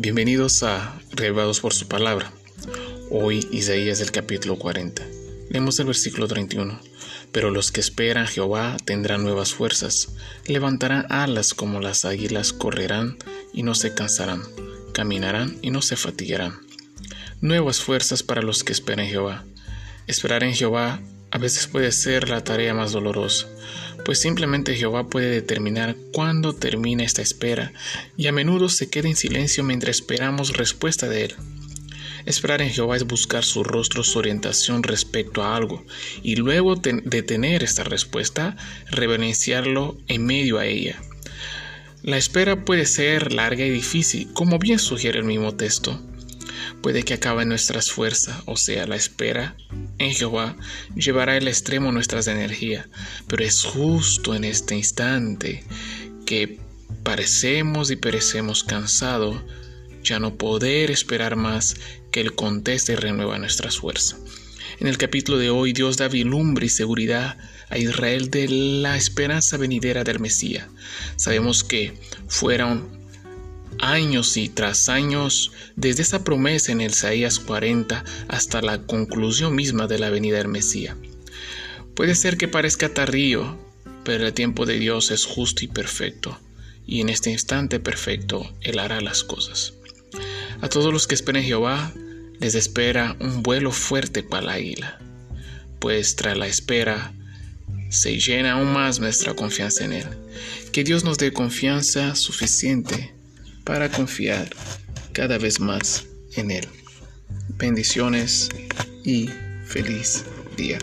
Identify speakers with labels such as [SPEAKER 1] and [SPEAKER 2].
[SPEAKER 1] Bienvenidos a Revelados por su palabra. Hoy Isaías del capítulo 40. Leemos el versículo 31. Pero los que esperan a Jehová tendrán nuevas fuerzas, levantarán alas como las águilas, correrán y no se cansarán, caminarán y no se fatigarán. Nuevas fuerzas para los que esperan en Jehová. Esperar en Jehová a veces puede ser la tarea más dolorosa, pues simplemente Jehová puede determinar cuándo termina esta espera y a menudo se queda en silencio mientras esperamos respuesta de Él. Esperar en Jehová es buscar su rostro, su orientación respecto a algo, y luego de tener esta respuesta, reverenciarlo en medio a ella. La espera puede ser larga y difícil, como bien sugiere el mismo texto. Puede que acabe nuestras fuerzas, o sea, la espera en Jehová llevará al extremo nuestras energías, pero es justo en este instante que parecemos y perecemos cansados, ya no poder esperar más que Él conteste y renueva nuestras fuerzas. En el capítulo de hoy Dios da vilumbre y seguridad a Israel de la esperanza venidera del Mesías. Sabemos que fueron años y tras años desde esa promesa en el Isaías 40 hasta la conclusión misma de la venida del Mesías. Puede ser que parezca tardío, pero el tiempo de Dios es justo y perfecto, y en este instante perfecto Él hará las cosas. A todos los que esperen Jehová, les espera un vuelo fuerte para la águila, pues tras la espera se llena aún más nuestra confianza en Él. Que Dios nos dé confianza suficiente para confiar cada vez más en Él. Bendiciones y feliz día.